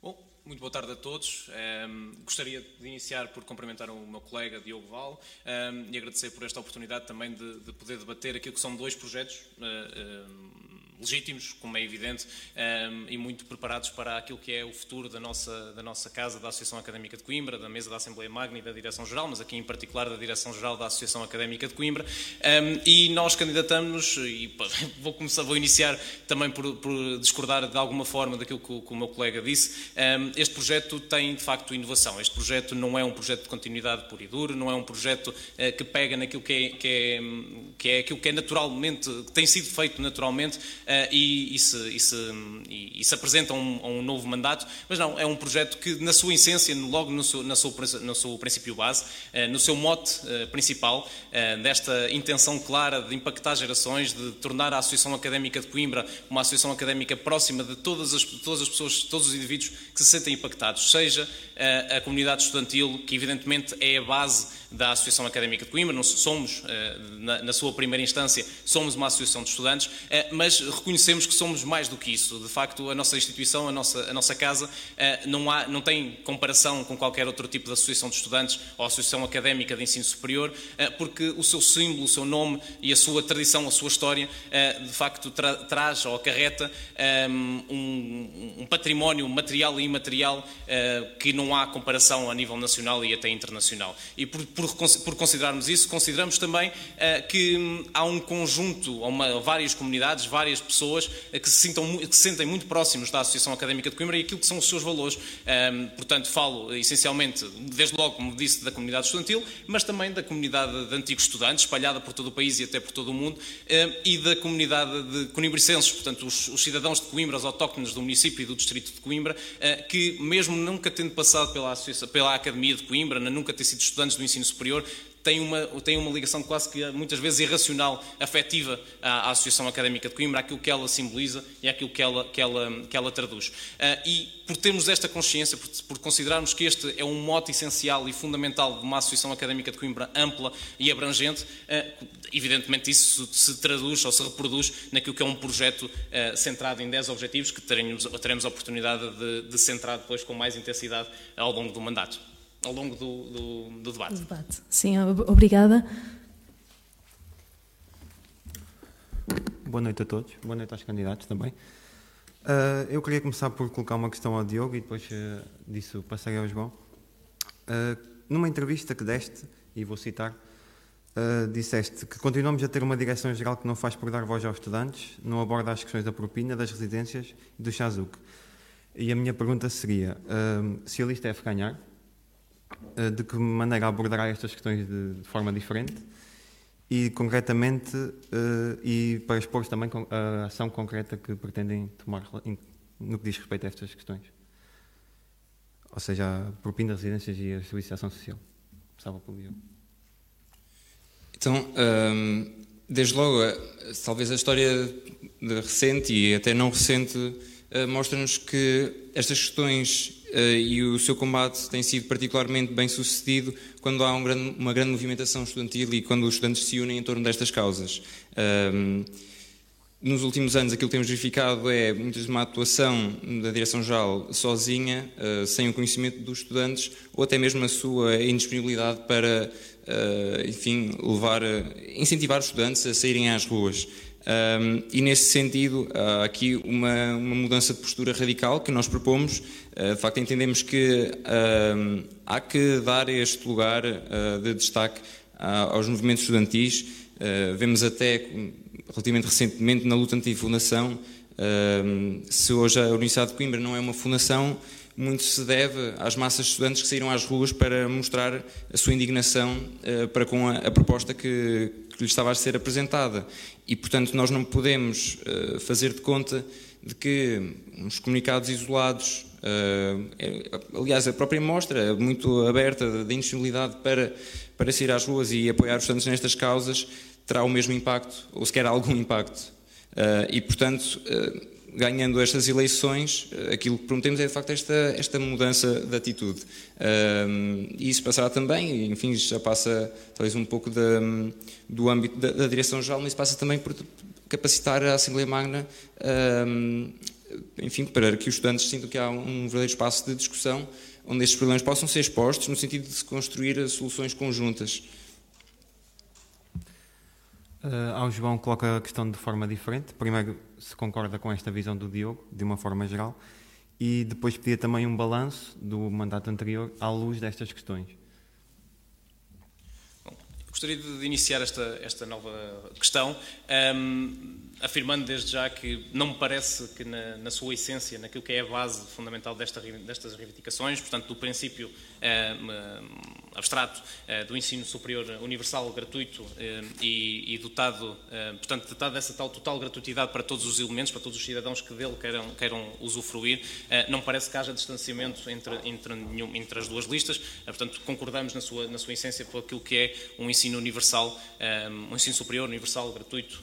Bom, muito boa tarde a todos. Um, gostaria de iniciar por cumprimentar o meu colega Diogo Val um, e agradecer por esta oportunidade também de, de, poder debater aquilo que são dois projetos. Uh, legítimos, como é evidente, ehm, e muito preparados para aquilo que é o futuro da nossa, da nossa casa, da Associação Académica de Coimbra, da mesa da Assembleia Magna e da Direção-Geral, mas aqui em particular da Direção-Geral da Associação Académica de Coimbra. Ehm, e nós candidatamos, e vou, começar, vou iniciar também por, por discordar de alguma forma daquilo que o, que o meu colega disse. Ehm, este projeto tem, de facto, inovação. Este projeto não é um projeto de continuidade puro e duro, não é um projeto uh, que pega naquilo que é, que é, que é aquilo que é naturalmente, que tem sido feito naturalmente eh, e, e, se, e, se, e, se, apresenta a um, um, novo mandato, mas não, é um projeto que, na sua essência, logo no seu, na sua, no seu princípio base, eh, no seu mote eh, principal, desta intenção clara de impactar gerações, de tornar a Associação Académica de Coimbra uma associação académica próxima de todas as, todas as pessoas, todos os indivíduos que se sentem impactados, seja a comunidade estudantil, que evidentemente é a base da Associação Académica de Coimbra, somos, na sua primeira instância, somos uma associação de estudantes, mas reconhecemos que somos mais do que isso. De facto, a nossa instituição, a nossa, a nossa casa, eh, não, há, não tem comparação com qualquer outro tipo de associação de estudantes ou associação académica de ensino superior, eh, porque o seu símbolo, o seu nome e a sua tradição, a sua história, eh, de facto tra traz ou acarreta um, um, património material e imaterial que não há comparação a nível nacional e até internacional. E por, por, por considerarmos isso, consideramos também que hum, há um conjunto, ou várias comunidades, várias pessoas que se, sintam, que se sentem muito próximos da Associação Académica de Coimbra e aquilo que são os seus valores. Portanto, falo essencialmente, desde logo, como disse, da comunidade estudantil, mas também da comunidade de antigos estudantes, espalhada por todo o país e até por todo o mundo, e da comunidade de conimbricenses, portanto, os, os, cidadãos de Coimbra, os autóctones do município e do distrito de Coimbra, uh, que, mesmo nunca tendo passado pela, pela Academia de Coimbra, nunca ter sido estudantes do ensino superior, tem uma, tem uma ligação quase que muitas vezes irracional, afetiva à, à Associação Académica de Coimbra, àquilo que ela simboliza e àquilo que ela, que ela, que ela traduz. Uh, e por termos esta consciência, por, por, considerarmos que este é um mote essencial e fundamental de uma Associação Académica de Coimbra ampla e abrangente, uh, evidentemente isso se traduz ou se reproduz naquilo que é um projeto uh, centrado em 10 objetivos que teremos, teremos a oportunidade de, de centrar depois com mais intensidade ao longo do mandato ao longo do, do, do debate. Debate. Sim, obrigada. Boa noite a todos, boa noite aos candidatos também. Uh, eu queria começar por colocar uma questão ao Diogo e depois uh, disso passarei ao João. Uh, numa entrevista que deste, e vou citar, uh, disseste que continuamos a ter uma direção-geral que não faz por dar voz aos estudantes, não aborda as questões da propina, das residências e do Chazuc. E a minha pergunta seria, se a lista é ganhar, de que maneira abordará estas questões de, de forma diferente e concretamente uh, e para expor também a ação concreta que pretendem tomar no que diz respeito a estas questões. Ou seja, a propina de residências e a solicitação social. Começava pelo Diogo. Então, ehm, desde logo, eh, talvez a história recente e até não recente mostra-nos que estas questões eh, e o seu combate tem sido particularmente bem sucedido quando há um grande, uma grande movimentação estudantil e quando os estudantes se unem em torno destas causas. nos últimos anos, aquilo que temos verificado é muitas uma atuação da Direção-Geral sozinha, uh, sem o conhecimento dos estudantes, ou até mesmo a sua indisponibilidade para, enfim, levar, incentivar os estudantes a saírem às ruas. Um, e nesse sentido, há aqui uma, uma, mudança de postura radical que nós propomos. Uh, de facto, entendemos que há que dar este lugar uh, de destaque aos movimentos estudantis. vemos até, relativamente recentemente, na luta anti-fundação, se hoje a Universidade de Coimbra não é uma fundação, muito se deve às massas de estudantes que saíram às ruas para mostrar a sua indignação para com a, a proposta que, que lhe estava a ser apresentada. E, portanto, nós não podemos uh, fazer de conta de que uns comunicados isolados, uh, é, aliás, a própria mostra é muito aberta da indisponibilidade para, para sair às ruas e apoiar os estudantes nestas causas, terá o mesmo impacto, ou sequer algum impacto. Uh, e, portanto, ganhando estas eleições, eh, aquilo que prometemos é de facto esta, esta mudança de atitude. e isso passará também, enfim, já passa talvez um pouco do âmbito da, da Direção-Geral, mas passa também por capacitar a Assembleia Magna enfim, para que os estudantes sintam que há um verdadeiro espaço de discussão onde estes problemas possam ser expostos no sentido de se construir soluções conjuntas. Uh, ao João coloca a questão de forma diferente. Primeiro, se concorda com esta visão do Diogo, de uma forma geral, e depois pedia também um balanço do mandato anterior à luz destas questões. Bom, gostaria de iniciar esta, esta nova questão. Um, afirmando desde já que não me parece que na, na, sua essência, naquilo que é a base fundamental desta, destas reivindicações, portanto, do princípio eh, abstrato eh, do ensino superior universal, gratuito eh, e, e, dotado, eh, portanto, dotado dessa tal total gratuitidade para todos os elementos, para todos os cidadãos que dele queiram, queiram usufruir, eh, não parece que haja distanciamento entre, entre, entre as duas listas, eh, portanto, concordamos na sua, na sua essência por aquilo que é um ensino universal, um ensino superior universal, gratuito,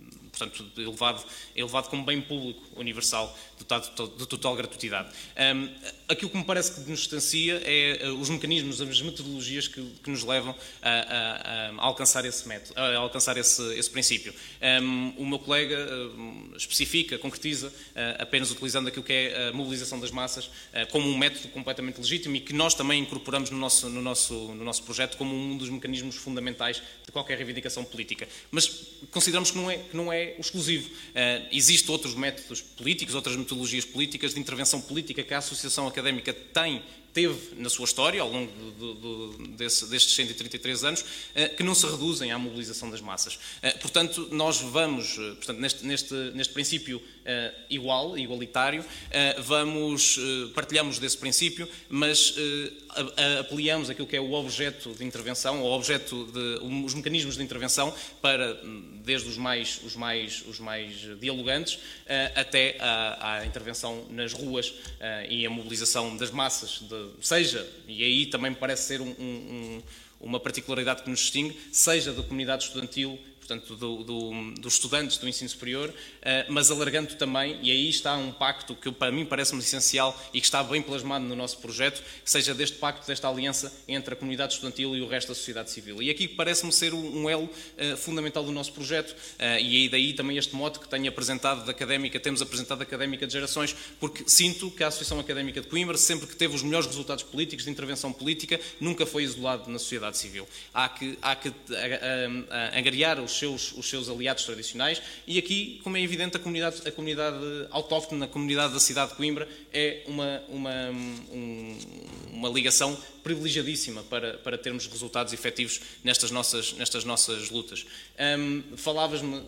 portanto, elevado, elevado como bem público universal, dotado de total gratuitidade. Um, aquilo que me parece que nos distancia é uh, os mecanismos, as metodologias que, que nos levam a, a, a, alcançar esse método, a alcançar esse, esse princípio. Um, o meu colega especifica, concretiza, uh, apenas utilizando aquilo que é a mobilização das massas como um método completamente legítimo e que nós também incorporamos no nosso, no nosso, no nosso projeto como um dos mecanismos fundamentais de qualquer reivindicação política. Mas consideramos que não é, que não é exclusivo. Uh, Existem outros métodos políticos, outras metodologias políticas de intervenção política que a Associação Académica tem teve na sua história, ao longo do, desse, destes 133 anos, eh, que não se reduzem à mobilização das massas. Eh, portanto, nós vamos, eh, portanto, neste, neste, neste princípio igual, igualitário, vamos, partilhamos desse princípio, mas aplicamos aquilo que é o objeto de intervenção, o objeto de, os mecanismos de intervenção para, desde os mais, os mais, os mais dialogantes até à, à intervenção nas ruas e a mobilização das massas de, seja, e aí também me parece ser um, um, uma particularidade que nos distingue, seja da comunidade estudantil portanto, do, do, dos estudantes do ensino superior, uh, mas alargando também, e aí está um pacto que para mim parece-me essencial e que está bem plasmado no nosso projeto, seja deste pacto, desta aliança entre a comunidade estudantil e o resto da sociedade civil. E aqui parece-me ser um, elo uh, fundamental do nosso projeto, uh, e aí daí também este mote que tenho apresentado da académica, temos apresentado académica de gerações, porque sinto que a Associação Académica de Coimbra, sempre que teve os melhores resultados políticos de intervenção política, nunca foi isolado na sociedade civil. Há que, há que angariar os seus, os seus aliados tradicionais e aqui, como é evidente, a comunidade, a comunidade a comunidade da cidade de Coimbra é uma, uma, um, uma ligação privilegiadíssima para, para termos resultados efetivos nestas nossas, nestas nossas lutas. Um, Falavas-me,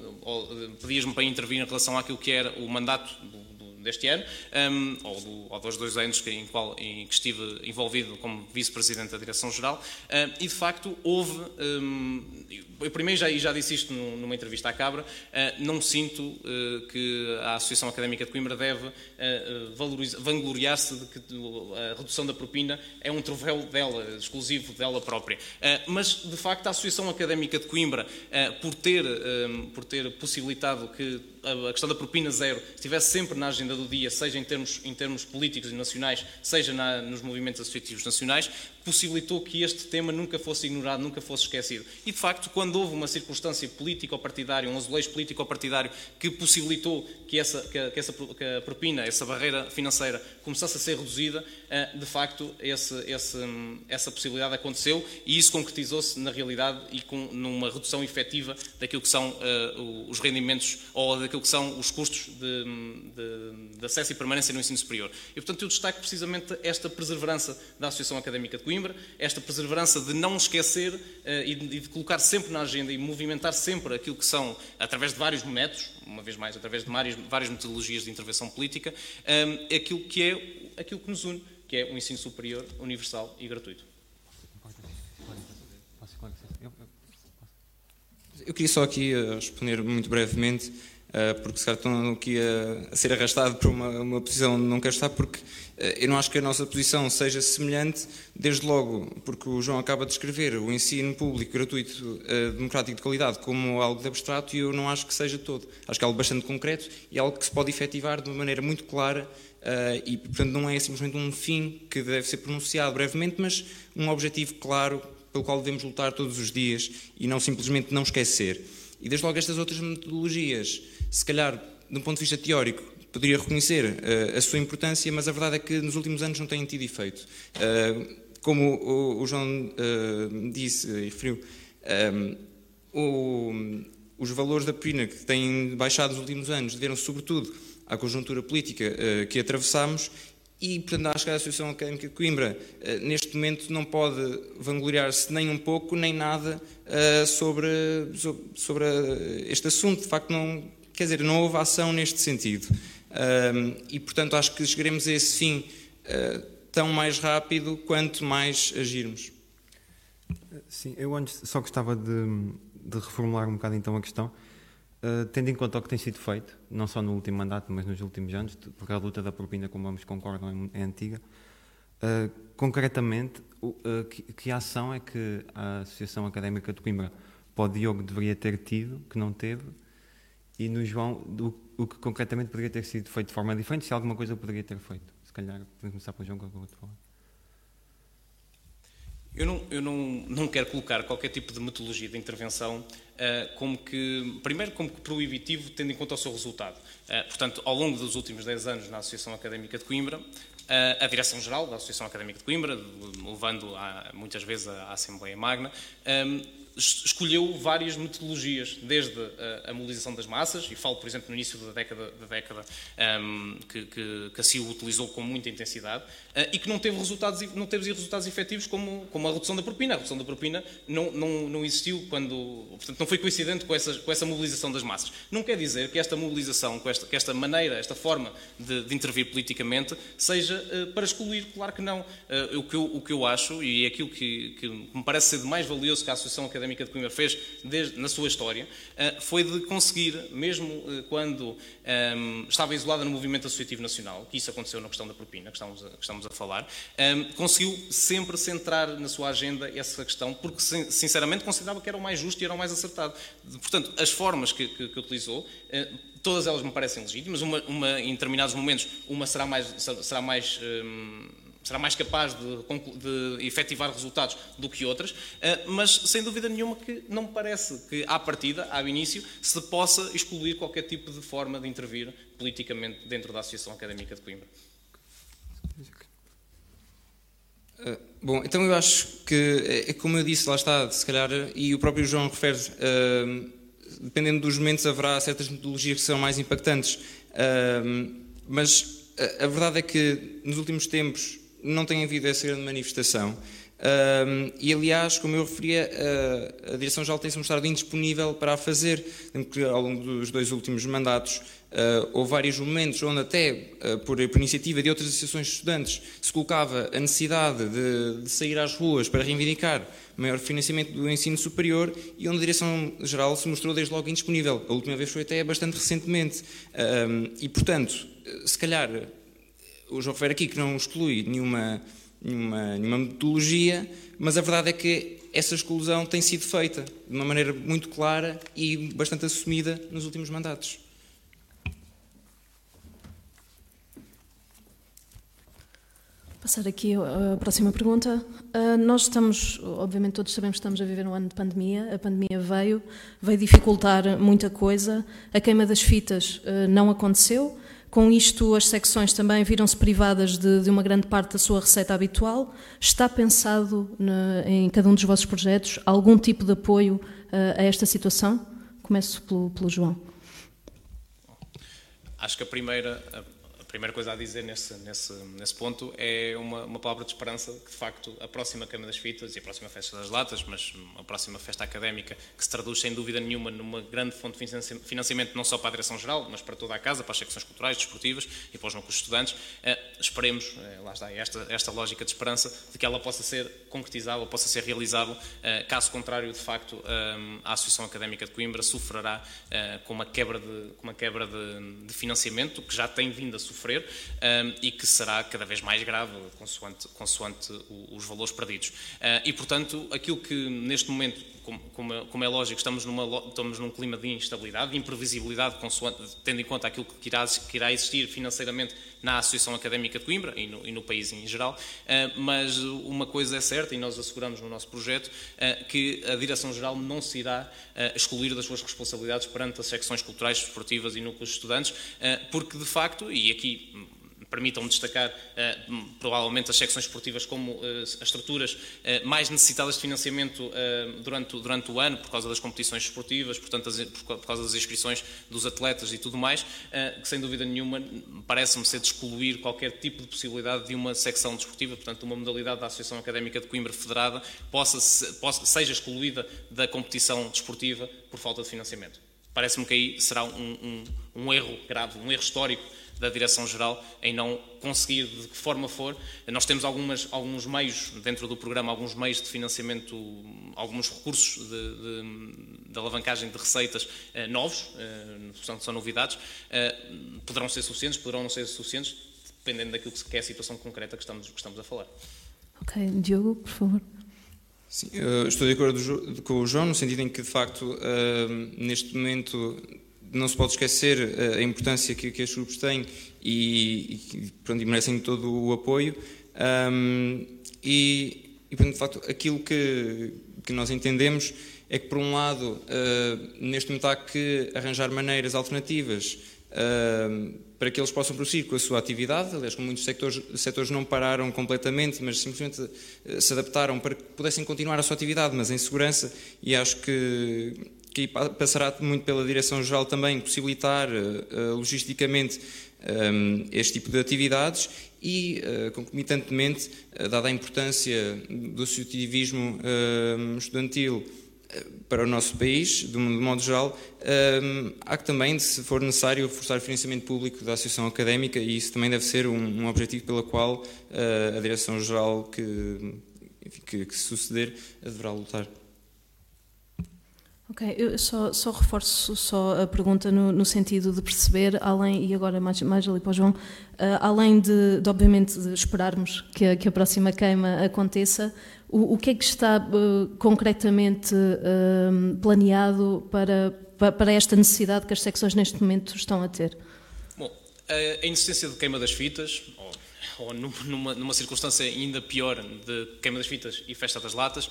pedias-me para intervir em relação àquilo que era o mandato do deste ano, um, ou, do, ou, dos dois anos que, em, qual, em que estive envolvido como vice-presidente da Direção-Geral, um, e de facto houve, um, eu primeiro já, já disse isto numa entrevista à Cabra, uh, não sinto uh, que a Associação Académica de Coimbra deve uh, vangloriar-se de que a redução da propina é um troféu dela, exclusivo dela própria. mas, de facto, a Associação Académica de Coimbra, por, ter, por ter possibilitado que a questão da propina zero estivesse sempre na agenda do dia, seja em termos, em termos políticos e nacionais, seja na, nos movimentos associativos nacionais, possibilitou que este tema nunca fosse ignorado, nunca fosse esquecido. E, de facto, quando houve uma circunstância político-partidária, um azulejo político-partidário que possibilitou que essa, que, essa que a propina, essa barreira financeira, começasse a ser reduzida, eh, de facto, esse, esse, essa possibilidade aconteceu e isso concretizou-se na realidade e com, numa redução efetiva daquilo que são uh, os rendimentos ou daquilo que são os custos de, de, de acesso e permanência no ensino superior. E, portanto, eu destaco precisamente esta perseverança da Associação Académica de Coimbra, Coimbra, esta perseverança de não esquecer uh, e, de, colocar sempre na agenda e movimentar sempre aquilo que são, através de vários métodos, uma vez mais, através de várias, várias metodologias de intervenção política, eh, aquilo que é aquilo que nos une, que é um ensino superior, universal e gratuito. Eu queria só aqui eh, responder muito brevemente eh, porque se calhar estão aqui a, ser arrastado para uma, uma posição onde não quero estar, porque eh, eu não acho que a nossa posição seja semelhante, desde logo, porque o João acaba de descrever o ensino público gratuito, eh, democrático de qualidade, como algo de abstrato, e eu não acho que seja todo. Acho que é algo bastante concreto e algo que se pode efetivar de uma maneira muito clara e, portanto, não é simplesmente um fim que deve ser pronunciado brevemente, mas um objetivo claro pelo qual devemos lutar todos os dias e não simplesmente não esquecer. E desde logo estas outras metodologias se calhar, de um ponto de vista teórico, poderia reconhecer a sua importância, mas a verdade é que nos últimos anos não têm tido efeito. como o, João disse e referiu, os valores da propina que têm baixado nos últimos anos deveram sobretudo à conjuntura política que atravessamos e, portanto, acho que a Associação Académica de Coimbra, neste momento, não pode vangloriar-se nem um pouco, nem nada sobre, sobre este assunto. De facto, não, quer dizer, não houve ação neste sentido. E, portanto, acho que chegaremos a esse fim eh, tão mais rápido quanto mais agirmos. Sim, eu antes só gostava de, de reformular um bocado então a questão. Uh, tendo em conta o que tem sido feito, não só no último mandato, mas nos últimos anos, porque a luta da propina, como ambos concordam, é, é antiga, uh, concretamente, uh, que, que, ação é que a Associação Académica de Coimbra o Diogo deveria ter tido, que não teve, e no João, o, o que concretamente poderia ter sido feito de forma diferente, se alguma coisa poderia ter feito? Se calhar, podemos começar pelo João, que eu falar. Eu não, eu não, não quero colocar qualquer tipo de metodologia de intervenção uh, como que, primeiro, como que proibitivo, tendo em conta o seu resultado. Uh, portanto, ao longo dos últimos 10 anos na Associação Académica de Coimbra, uh, a Direção-Geral da Associação Académica de Coimbra, levando a, muitas vezes à Assembleia Magna, escolheu várias metodologias, desde a, a, mobilização das massas, e falo, por exemplo, no início da década, da década um, que, que, que assim o utilizou com muita intensidade, uh, e que não teve resultados, não teve resultados efetivos como, como a redução da propina. A redução da propina não, não, não existiu quando, portanto, não foi coincidente com essa, com essa mobilização das massas. Não quer dizer que esta mobilização, com esta, que esta maneira, esta forma de, de intervir politicamente, seja uh, para excluir, claro que não. Uh, o, que eu, o que eu acho, e é aquilo que, que me parece ser de mais valioso que a Associação Académica Académica de Coimbra fez desde, na sua história, uh, foi de conseguir, mesmo uh, quando um, ehm, estava isolada no movimento associativo nacional, que isso aconteceu na questão da propina, que estamos a, que estamos a falar, um, ehm, conseguiu sempre centrar na sua agenda essa questão, porque sinceramente considerava que era o mais justo e era o mais acertado. Portanto, as formas que, que, que utilizou uh, todas elas me parecem legítimas. Uma, uma, em determinados momentos, uma será mais, será mais ehm, será mais capaz de, de efetivar resultados do que outras, eh, mas sem dúvida nenhuma que não me parece que, à partida, ao início, se possa excluir qualquer tipo de forma de intervir politicamente dentro da Associação Académica de Coimbra. Uh, bom, então eu acho que, é como eu disse, lá está, se calhar, e o próprio João refere, uh, dependendo dos momentos, haverá certas metodologias que serão mais impactantes, uh, mas a verdade é que nos últimos tempos não tem havido essa grande manifestação. Um, e, aliás, como eu referia, a, a Direção-Geral tem-se mostrado indisponível para a fazer. ao longo dos dois últimos mandatos, uh, houve vários momentos onde, até uh, por, por, iniciativa de outras associações de estudantes, se colocava a necessidade de, de, sair às ruas para reivindicar maior financiamento do ensino superior e onde a Direção-Geral se mostrou desde logo indisponível. A última vez foi até bastante recentemente. Um, e, portanto, se calhar o João refere aqui que não exclui nenhuma, nenhuma, nenhuma metodologia, mas a verdade é que essa exclusão tem sido feita de uma maneira muito clara e bastante assumida nos últimos mandatos. Passar aqui a próxima pergunta. Uh, nós estamos, obviamente todos sabemos que estamos a viver um ano de pandemia. A pandemia veio, veio dificultar muita coisa. A queima das fitas uh, não aconteceu. Com isto, as secções também viram-se privadas de, de, uma grande parte da sua receita habitual. Está pensado na, em cada um dos vossos projetos algum tipo de apoio uh, a esta situação? Começo pelo, pelo João. Acho que a primeira, primeira coisa a dizer nesse, nesse, nesse ponto é uma, uma, palavra de esperança que, de facto, a próxima Câmara das Fitas e a próxima Festa das Latas, mas a próxima festa académica, que se traduz, sem dúvida nenhuma, numa grande fonte de financiamento, não só para a Direção-Geral, mas para toda a casa, para as secções culturais, desportivas e para os núcleos estudantes, eh, esperemos, eh, lá está, esta, esta lógica de esperança, de que ela possa ser concretizável, possa ser realizável, eh, caso contrário, de facto, a Associação Académica de Coimbra sofrerá com uma quebra, de, com uma quebra de, de financiamento, que já tem vindo a sofrer sofrer um, e que será cada vez mais grave consoante, consoante os valores perdidos. Uh, e, portanto, aquilo que neste momento como, como, é lógico, estamos, numa, estamos num clima de instabilidade, de imprevisibilidade, tendo em conta aquilo que irá, que irá existir financeiramente na Associação Académica de Coimbra e no, e no país em geral, uh, mas uma coisa é certa, e nós asseguramos no nosso projeto, uh, que a Direção-Geral não se irá uh, excluir das suas responsabilidades perante as secções culturais, esportivas e núcleos de estudantes, porque de facto, e aqui permitam-me destacar uh, provavelmente as secções esportivas como uh, as estruturas uh, mais necessitadas de financiamento durante, durante o ano, por causa das competições esportivas, portanto, por, causa das inscrições dos atletas e tudo mais, que sem dúvida nenhuma parece-me ser de excluir qualquer tipo de possibilidade de uma secção desportiva, portanto, uma modalidade da Associação Académica de Coimbra Federada possa, possa, seja excluída da competição desportiva por falta de financiamento. Parece-me que aí será um, um, um erro grave, um erro histórico da Direção-Geral em não conseguir, de que forma for. Nós temos algumas, alguns meios, dentro do programa, alguns meios de financiamento, alguns recursos de, de, de alavancagem de receitas eh, novos, eh, portanto, são novidades. Eh, poderão ser suficientes, poderão não ser suficientes, dependendo daquilo que é a situação concreta que estamos, que estamos a falar. Ok. Diogo, por favor. Sim, estou de acordo com o João, no sentido em que, de facto, neste momento não se pode esquecer eh, a importância que, que estes grupos têm e, e, pronto, e merecem todo o apoio. Um, e, e, de facto, aquilo que, que nós entendemos é que, por um lado, uh, neste momento há que arranjar maneiras alternativas uh, para que eles possam prosseguir com a sua atividade. Aliás, como muitos sectores, setores não pararam completamente, mas simplesmente uh, se adaptaram para que pudessem continuar a sua atividade, mas em segurança. E acho que que passará muito pela Direção-Geral também possibilitar uh, logisticamente um, este tipo de atividades e, uh, concomitantemente, uh, dada a importância do associativismo estudantil para o nosso país, de um modo geral, um, há que também, se for necessário, forçar o financiamento público da Associação Académica e isso também deve ser um, um objetivo pelo qual a Direção-Geral que, que, que suceder deverá lutar. Ok, eu só, só reforço só a pergunta no, no, sentido de perceber, além, e agora mais, mais ali para o João, uh, além de, de, obviamente, de esperarmos que a, que a próxima queima aconteça, o, o que é que está uh, concretamente uh, planeado para, para esta necessidade que as secções neste momento estão a ter? Bom, a inexistência de queima das fitas, ou numa, numa, circunstância ainda pior de queima das fitas e festa das latas,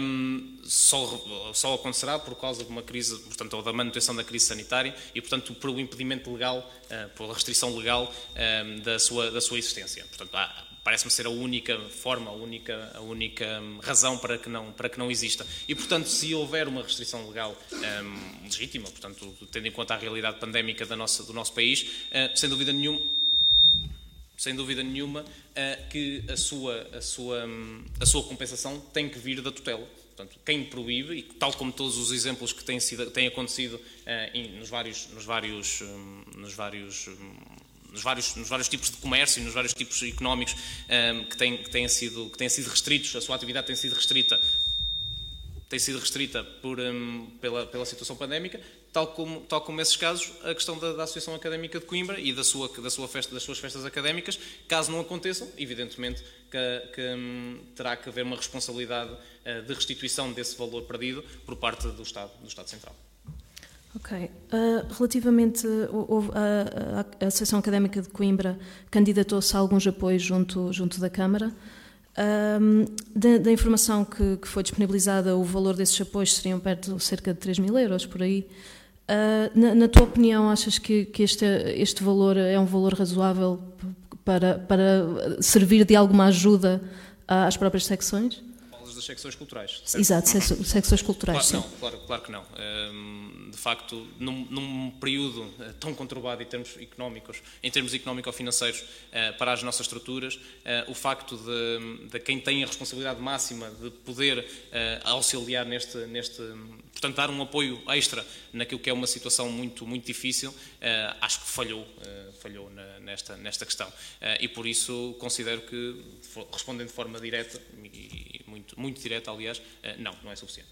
um, só, só acontecerá por causa de uma crise, portanto, ou da manutenção da crise sanitária e, portanto, pelo impedimento legal, uh, pela restrição legal um, da, sua, da sua existência. Portanto, há, parece-me ser a única forma, a única, a única hum, razão para que, não, para que não exista. E, portanto, se houver uma restrição legal um, legítima, portanto, tendo em conta a realidade pandémica da nossa, do nosso país, uh, sem dúvida nenhuma, sem dúvida nenhuma, que a sua, a, sua, a sua compensação tem que vir da tutela. Portanto, quem proíbe, e tal como todos os exemplos que têm, sido, têm acontecido eh, nos vários, nos vários, hum, nos vários hum, nos vários, nos vários tipos de comércio, nos vários tipos económicos um, que, têm, que, têm sido, que têm sido restritos, a sua atividade tem sido restrita tem sido restrita por, um, pela, pela situação pandémica, tal como, tal como esses casos, a questão da, da, Associação Académica de Coimbra e da sua, da sua festa, das suas festas académicas, caso não aconteçam, evidentemente que, que um, terá que haver uma responsabilidade uh, de restituição desse valor perdido por parte do Estado, do Estado Central. Ok. Uh, relativamente à Associação Académica de Coimbra, candidatou-se a alguns apoios junto, junto da Câmara. Um, da, da, informação que, que, foi disponibilizada, o valor desses apoios seriam perto de cerca de 3 mil euros, por aí. Uh, na, na, tua opinião, achas que, que este, este valor é um valor razoável para, para servir de alguma ajuda às próprias secções? das secções culturais. Certo? Exato, secções culturais. Claro, não, claro, claro que não. Um, de facto, num, num, período eh, tão conturbado em termos económicos, em termos económico-financeiros, uh, para as nossas estruturas, uh, o facto de, de, quem tem a responsabilidade máxima de poder auxiliar neste, neste, portanto, dar um apoio extra naquilo que é uma situação muito, muito difícil, acho que falhou, falhou na, nesta, nesta questão. e por isso considero que, respondendo de forma direta e muito, muito direta, aliás, não, não é suficiente.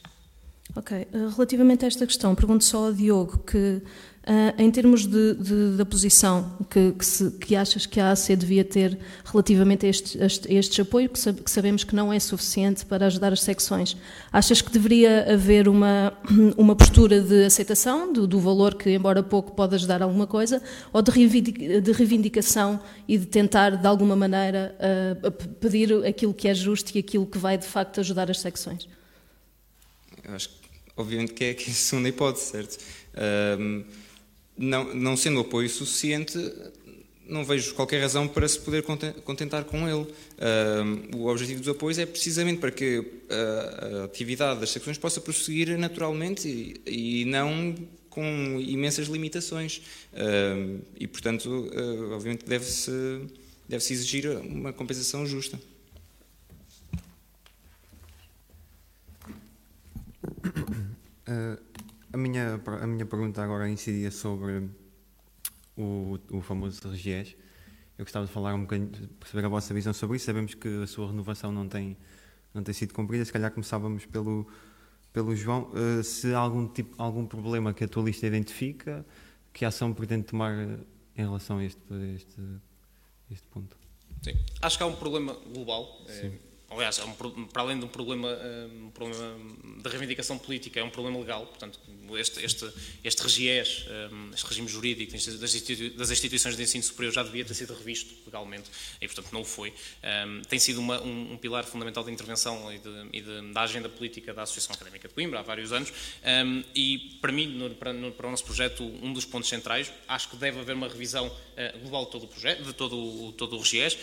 Ok. Relativamente a esta questão, pergunto só ao Diogo que Uh, em termos de, de, da posição que, que, se, que, achas que a AC devia ter relativamente a, este, apoios, que, que, sabemos que não é suficiente para ajudar as secções, achas que deveria haver uma, uma postura de aceitação do, do valor que, embora pouco, pode ajudar alguma coisa, ou de, de reivindicação e de tentar, de alguma maneira, uh, pedir aquilo que é justo e aquilo que vai, de facto, ajudar as secções? Eu acho que, obviamente, que é, que é a segunda hipótese, certo? Uh, não, não sendo apoio suficiente, não vejo qualquer razão para se poder contentar com ele. Uh, o objetivo dos apoios é precisamente para que a, a atividade das secções possa prosseguir naturalmente e, e não com imensas limitações. Uh, e, portanto, uh, obviamente deve-se deve -se exigir uma compensação justa. A minha, a minha pergunta agora incidia sobre o, o famoso RGES. Eu gostava de falar um bocadinho, perceber a vossa visão sobre isso. Sabemos que a sua renovação não tem, não tem sido cumprida. Se calhar começávamos pelo, pelo João. Uh, se há algum, tipo, algum problema que a tua lista identifica, que ação pretende tomar em relação a este, a este, a este ponto? Sim. Acho que há um problema global. Sim. É aliás, é um, para além de um problema, eh, um problema de reivindicação política, é um problema legal, portanto, este, este, este regiés, eh, este regime jurídico das instituições de ensino superior já devia ter sido revisto legalmente e, portanto, não o foi. Um, tem sido uma, um, um, pilar fundamental de intervenção e, de, e de, da agenda política da Associação Académica de Coimbra há vários anos e, para mim, no, para, no, para, o nosso projeto, um dos pontos centrais, acho que deve haver uma revisão global de todo o projeto, de todo, todo o regiés,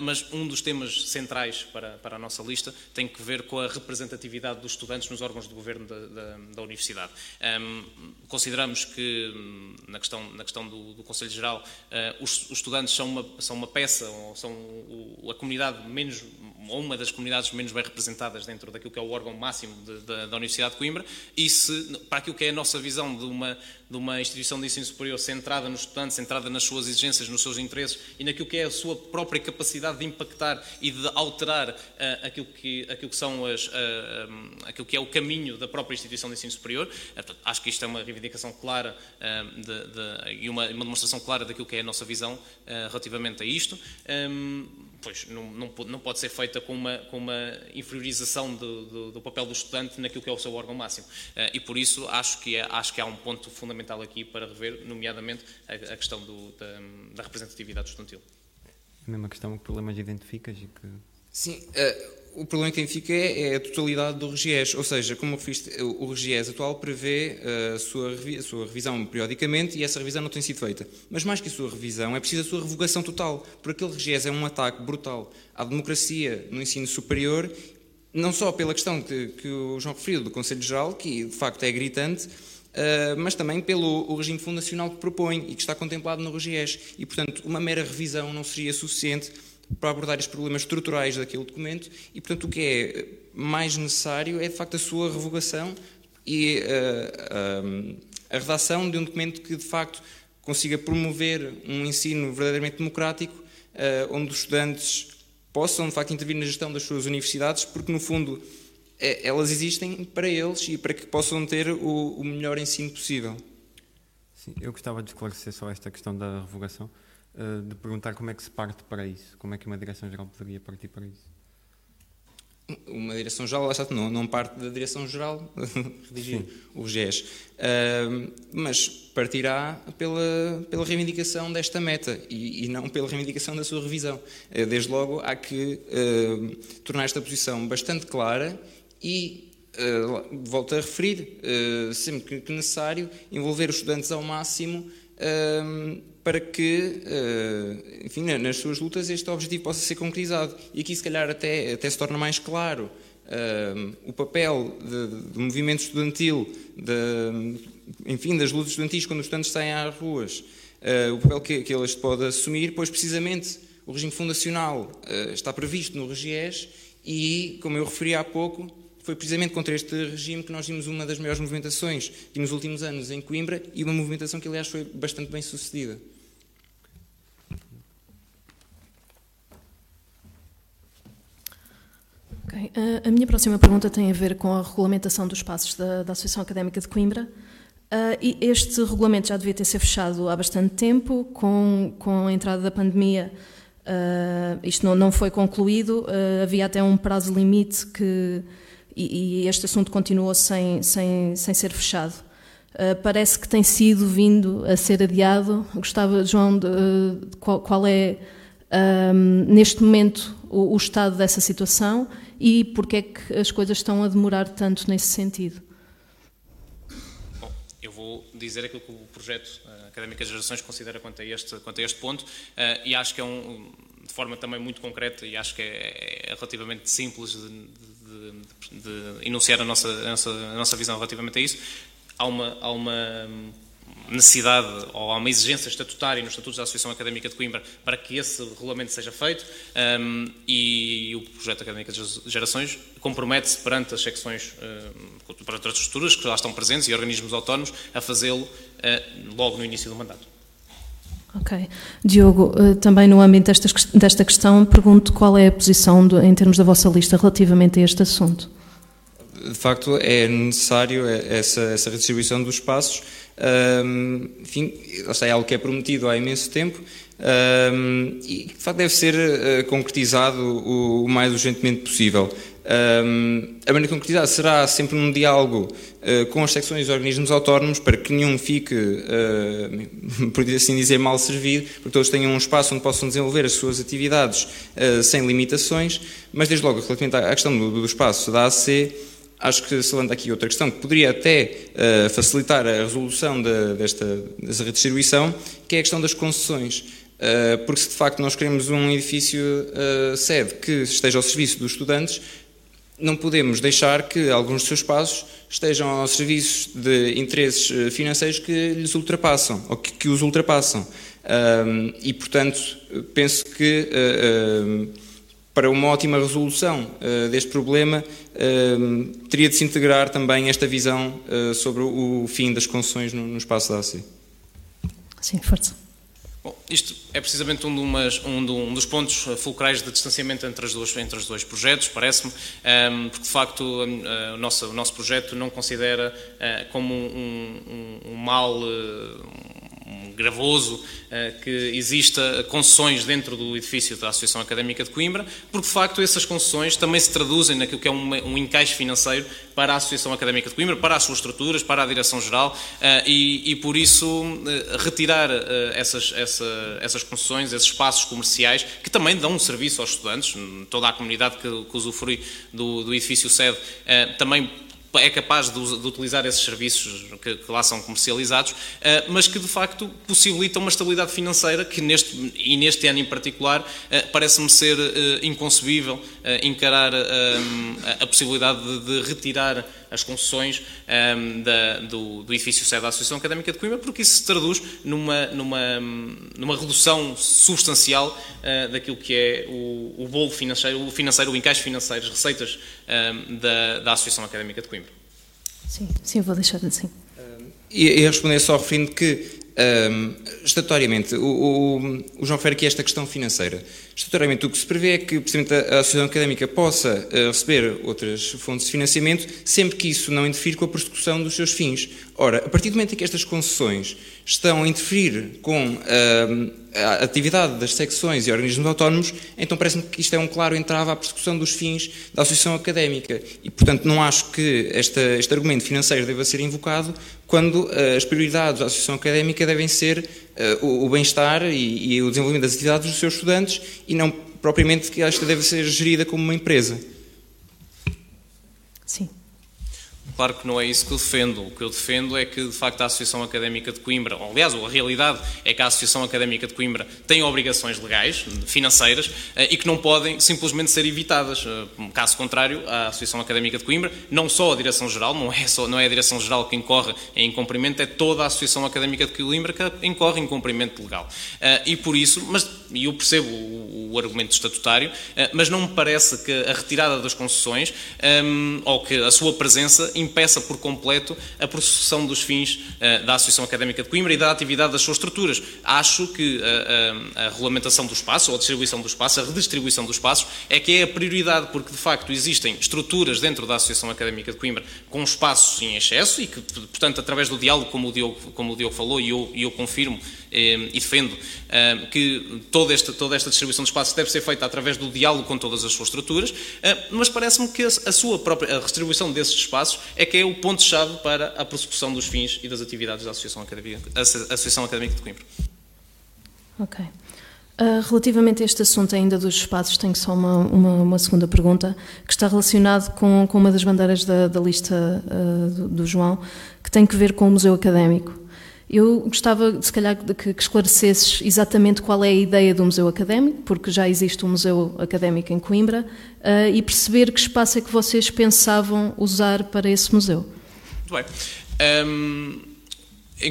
mas um dos temas centrais para, para a nossa lista tem que ver com a representatividade dos estudantes nos órgãos de governo da, da, da Universidade. Um, consideramos que, na questão, na questão do, do Conselho Geral, uh, os, os, estudantes são uma, são uma peça, ou são a comunidade menos, ou uma das comunidades menos bem representadas dentro daquilo que é o órgão máximo de, de, da Universidade de Coimbra, e se, para aquilo que é a nossa visão de uma, de uma instituição de ensino superior centrada nos estudantes, centrada nas suas exigências, nos seus interesses e naquilo que é a sua própria capacidade de impactar e de alterar uh, aquilo, que, aquilo que são as, uh, um, aquilo que é o caminho da própria instituição de ensino superior. Uh, acho que isto é uma reivindicação clara de, e uma, uma, demonstração clara daquilo que é a nossa visão relativamente a isto. Um, pois não, não, não, pode ser feita com uma, com uma inferiorização do, do, do, papel do estudante naquilo que é o seu órgão máximo. e por isso acho que, é, acho que há um ponto fundamental aqui para rever, nomeadamente, a, a questão do, da, da, representatividade estudantil. A mesma questão, que problemas identificas e que... Sim, uh, o problema que identifica é, é, a totalidade do RGES, ou seja, como o RGES atual prevê uh, a sua, a sua revisão periodicamente e essa revisão não tem sido feita. Mas mais que a sua revisão, é preciso a sua revogação total, porque aquele RGES é um ataque brutal à democracia no ensino superior, não só pela questão que, que o João referiu do Conselho Geral, que de facto é gritante, Uh, mas também pelo regime fundacional que propõe e que está contemplado no RGES. E, portanto, uma mera revisão não seria suficiente para abordar os problemas estruturais daquele documento e, portanto, o que é mais necessário é, de facto, a sua revogação e uh, uh, a redação de um documento que, de facto, consiga promover um ensino verdadeiramente democrático, onde os estudantes possam, de facto, intervir na gestão das suas universidades, porque, no fundo, é, elas existem para eles e para que possam ter o, o, melhor ensino possível. Sim, eu gostava de esclarecer só esta questão da revogação, uh, de perguntar como é que se parte para isso, como é que uma direção-geral poderia partir para isso. Uma direção-geral, não, não parte da direção-geral redigir o GES, uh, mas partirá pela, pela reivindicação desta meta e, e, não pela reivindicação da sua revisão. Uh, desde logo, há que tornar esta posição bastante clara e, uh, volto a referir, uh, sempre que necessário, envolver os estudantes ao máximo uh, para que, enfim, nas suas lutas, este objetivo possa ser concretizado. E aqui, se calhar, até, até se torna mais claro o papel do movimento estudantil, de, enfim, das lutas estudantis quando os estudantes saem às ruas, o papel que, que podem assumir, pois precisamente o regime fundacional está previsto no RGES e, como eu referi há pouco, foi precisamente contra este regime que nós vimos uma das maiores movimentações e nos últimos anos em Coimbra e uma movimentação que, aliás, foi bastante bem sucedida. Uh, a minha próxima pergunta tem a ver com a regulamentação dos espaços da, da Associação Académica de Coimbra. Uh, e este regulamento já devia ter sido fechado há bastante tempo, com, com a entrada da pandemia, uh, isto não, não foi concluído, havia até um prazo limite que, e, e este assunto continuou sem, sem, sem ser fechado. parece que tem sido vindo a ser adiado. Gostava, João, de, de qual, qual, é, um, neste momento, o, o estado dessa situação e porque é que as coisas estão a demorar tanto nesse sentido? Bom, eu vou dizer aquilo que o projeto uh, Académica de Gerações considera quanto a este, quanto a este ponto uh, e acho que é um, de forma também muito concreta e acho que é, é relativamente simples de, de, de, de enunciar a nossa, a nossa, a nossa visão relativamente a isso. Há uma, há uma necessidade ou há uma exigência estatutária nos estatutos da Associação Académica de Coimbra para que esse regulamento seja feito um, e o projeto Académica de Gerações compromete-se perante as secções, um, perante as estruturas que lá estão presentes e organismos autónomos a fazê-lo uh, logo no início do mandato. Ok. Diogo, uh, também no âmbito desta, desta questão, pergunto qual é a posição em termos da vossa lista relativamente a este assunto. De facto, é necessário essa, essa redistribuição dos espaços um, enfim, é algo que é prometido há imenso tempo um, e de facto deve ser uh, concretizado o, o, mais urgentemente possível. Um, a maneira concretizada será sempre num diálogo uh, com as secções e organismos autónomos para que nenhum fique, uh, por assim dizer, mal servido, porque todos tenham um espaço onde possam desenvolver as suas atividades sem limitações, mas desde logo, relativamente à questão do, do espaço da AC, Acho que levanta aqui outra questão que poderia até uh, facilitar a resolução de, desta, desta redistribuição, que é a questão das concessões. Uh, porque se de facto nós queremos um edifício uh, sede que esteja ao serviço dos estudantes, não podemos deixar que alguns dos seus espaços estejam ao serviço de interesses financeiros que lhes ultrapassam, ou que, que os ultrapassam. e, portanto, penso que para uma ótima resolução uh, deste problema, uh, teria de se integrar também esta visão uh, sobre o fim das concessões no, no espaço da AC. Sim, força. Bom, isto é precisamente um, de umas, um, de um, dos pontos fulcrais de distanciamento entre, as duas, entre os dois projetos, parece-me, ehm, porque de facto o, nosso, o nosso projeto não considera como um, um mal, gravoso eh, que exista concessões dentro do edifício da Associação Académica de Coimbra, porque de facto essas concessões também se traduzem naquilo que é um, um encaixe financeiro para a Associação Académica de Coimbra, para as suas estruturas, para a Direção-Geral eh, e, e, por isso eh, retirar essas, essa, essas concessões, esses espaços comerciais que também dão um serviço aos estudantes, toda a comunidade que, que usufrui do, do edifício sede também é capaz de, de utilizar esses serviços que, que, lá são comercializados, uh, mas que de facto possibilitam uma estabilidade financeira que neste, e neste ano em particular uh, parece-me ser uh, inconcebível encarar a, a possibilidade de, de retirar as concessões um, da, do, do, edifício sede da Associação Académica de Coimbra, porque isso se traduz numa, numa, numa redução substancial uh, daquilo que é o, o bolo financeiro, o financeiro, o encaixe financeiro, as receitas um, da, da Associação Académica de Coimbra. Sim, sim, vou deixar assim. E, e responder só referindo que um, o, o, o, João refere aqui esta questão financeira. Estatutoriamente, o que se prevê é que precisamente a Associação Académica possa uh, receber outras fontes de financiamento sempre que isso não interfira com a persecução dos seus fins. Ora, a partir do momento em que estas concessões estão a interferir com uh, a atividade das secções e organismos autónomos, então parece-me que isto é um claro entrave à persecução dos fins da associação académica. E, portanto, não acho que esta, este argumento financeiro deva ser invocado quando uh, as prioridades da associação académica devem ser uh, o, o bem-estar e, e o desenvolvimento das atividades dos seus estudantes e não propriamente que esta deve ser gerida como uma empresa. Sim. Claro que não é isso que eu defendo. O que eu defendo é que, de facto, a Associação Académica de Coimbra, ou, aliás, a realidade é que a Associação Académica de Coimbra tem obrigações legais, financeiras, eh, e que não podem simplesmente ser evitadas. Eh, caso contrário, a Associação Académica de Coimbra, não só a Direção-Geral, não, é só, não é a Direção-Geral que incorre em incumprimento, é toda a Associação Académica de Coimbra que incorre em incumprimento legal. Eh, e por isso, mas eu percebo o o argumento estatutário, mas não me parece que a retirada das concessões um, ou que a sua presença impeça por completo a prossecução dos fins da Associação Académica de Coimbra e da atividade das suas estruturas. Acho que a, a, a regulamentação do espaço, ou a distribuição do espaço, a redistribuição do espaço, é que é a prioridade, porque de facto existem estruturas dentro da Associação Académica de Coimbra com espaços em excesso e que, portanto, através do diálogo, como o Diogo, como o Diogo falou, e eu, eu confirmo eh, e defendo eh, que toda esta, toda esta distribuição de espaços deve ser feita através do diálogo com todas as suas estruturas, eh, mas parece-me que a, sua própria a distribuição desses espaços é que é o ponto-chave para a prossecução dos fins e das atividades da Associação Académica, Associação Académica de Coimbra. Ok. Uh, relativamente a este assunto ainda dos espaços, tenho só uma, uma, uma segunda pergunta que está relacionado com, com uma das bandeiras da, da lista uh, do, do, João, que tem que ver com o Museu Académico. Eu gostava, se calhar, de que, que esclarecesses exatamente qual é a ideia do Museu Académico, porque já existe um Museu Académico em Coimbra, uh, e perceber que espaço é que vocês pensavam usar para esse museu. Muito bem. Um eh,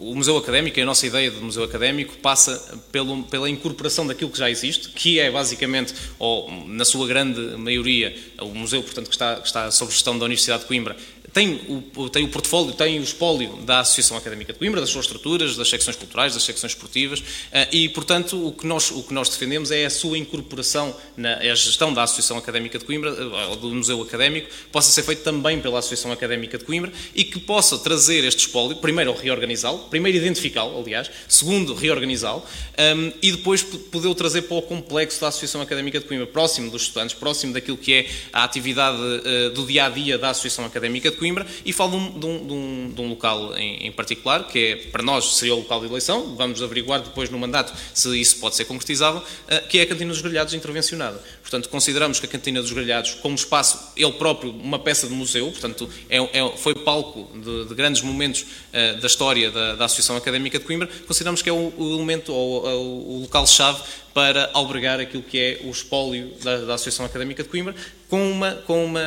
o Museu Académico, a nossa ideia do Museu Académico passa pelo, pela incorporação daquilo que já existe, que é basicamente, ou na sua grande maioria, o museu portanto, que, está, que está sob gestão da Universidade de Coimbra, tem o, tem o portfólio, tem o espólio da Associação Académica de Coimbra, das suas estruturas, das secções culturais, das secções esportivas, eh, e, portanto, o que nós, o que nós defendemos é a sua incorporação na a gestão da Associação Académica de Coimbra, eh, do Museu Académico, possa ser feito também pela Associação Académica de Coimbra e que possa trazer este espólio, primeiro reorganizá-lo, primeiro identificá-lo, aliás, segundo reorganizá-lo, ehm, e depois poder o trazer para o complexo da Associação Académica de Coimbra, próximo dos estudantes, próximo daquilo que é a atividade uh, do dia a dia da Associação Académica de Coimbra e falo de um, de um, de um local em, em, particular, que é, para nós seria o local de eleição, vamos averiguar depois no mandato se isso pode ser concretizável, uh, que é a Cantina dos Grelhados intervencionada. Portanto, consideramos que a Cantina dos Grelhados, como espaço, ele próprio, uma peça de museu, portanto, é, é, foi palco de, de grandes momentos uh, da história da, da, Associação Académica de Coimbra, consideramos que é o, o elemento ou o local-chave para albergar aquilo que é o espólio da, da Associação Académica de Coimbra, com uma, com, uma,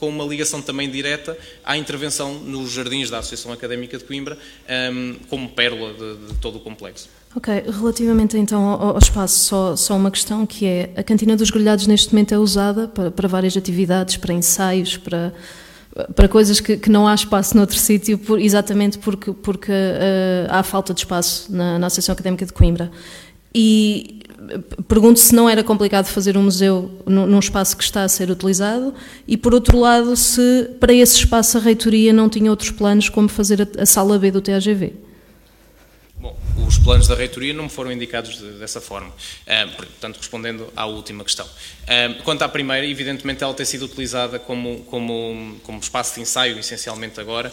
com uma ligação também direta à intervenção nos jardins da Associação Académica de Coimbra, um, como pérola de, de, todo o complexo. Ok, relativamente então ao, ao, espaço, só, só uma questão que é, a Cantina dos Grelhados neste momento é usada para, para várias atividades, para ensaios, para para coisas que, que, não há espaço noutro sítio, por, exatamente porque, porque uh, há falta de espaço na, na Associação Académica de Coimbra. E pergunto se não era complicado fazer um museu num espaço que está a ser utilizado. E, por outro lado, se para esse espaço a reitoria não tinha outros planos como fazer a, sala B do TAGV os planos da reitoria não me foram indicados de, dessa forma, um, portanto, respondendo à última questão. Um, quanto à primeira, evidentemente ela tem sido utilizada como, como, como espaço de ensaio, essencialmente agora,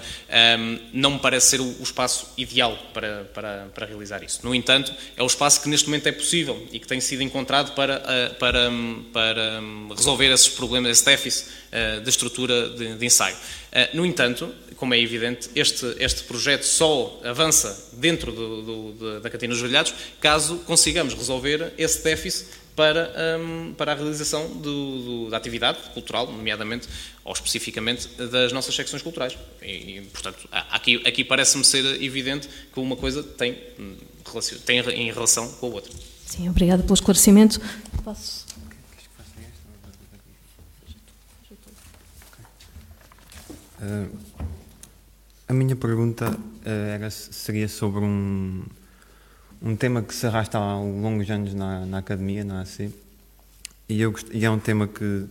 um, não me parece ser o, o espaço ideal para, para, para, realizar isso. No entanto, é o espaço que neste momento é possível e que tem sido encontrado para, para, para resolver esses problemas, esse déficit de estrutura de, de ensaio. Uh, no entanto, como é evidente, este, este projeto só avança dentro do, do, da Cantina dos Velhados caso consigamos resolver esse déficit para, um, para a realização do, da atividade cultural, nomeadamente ou especificamente das nossas secções culturais. E, e portanto, aqui, aqui parece-me ser evidente que uma coisa tem, hum, tem em relação com a outra. Sim, obrigada pelo esclarecimento. Posso... Uh, a minha pergunta uh, era, seria sobre um, um tema que se arrasta há longos anos na, na academia, na AC, e, eu, e é um tema que uh,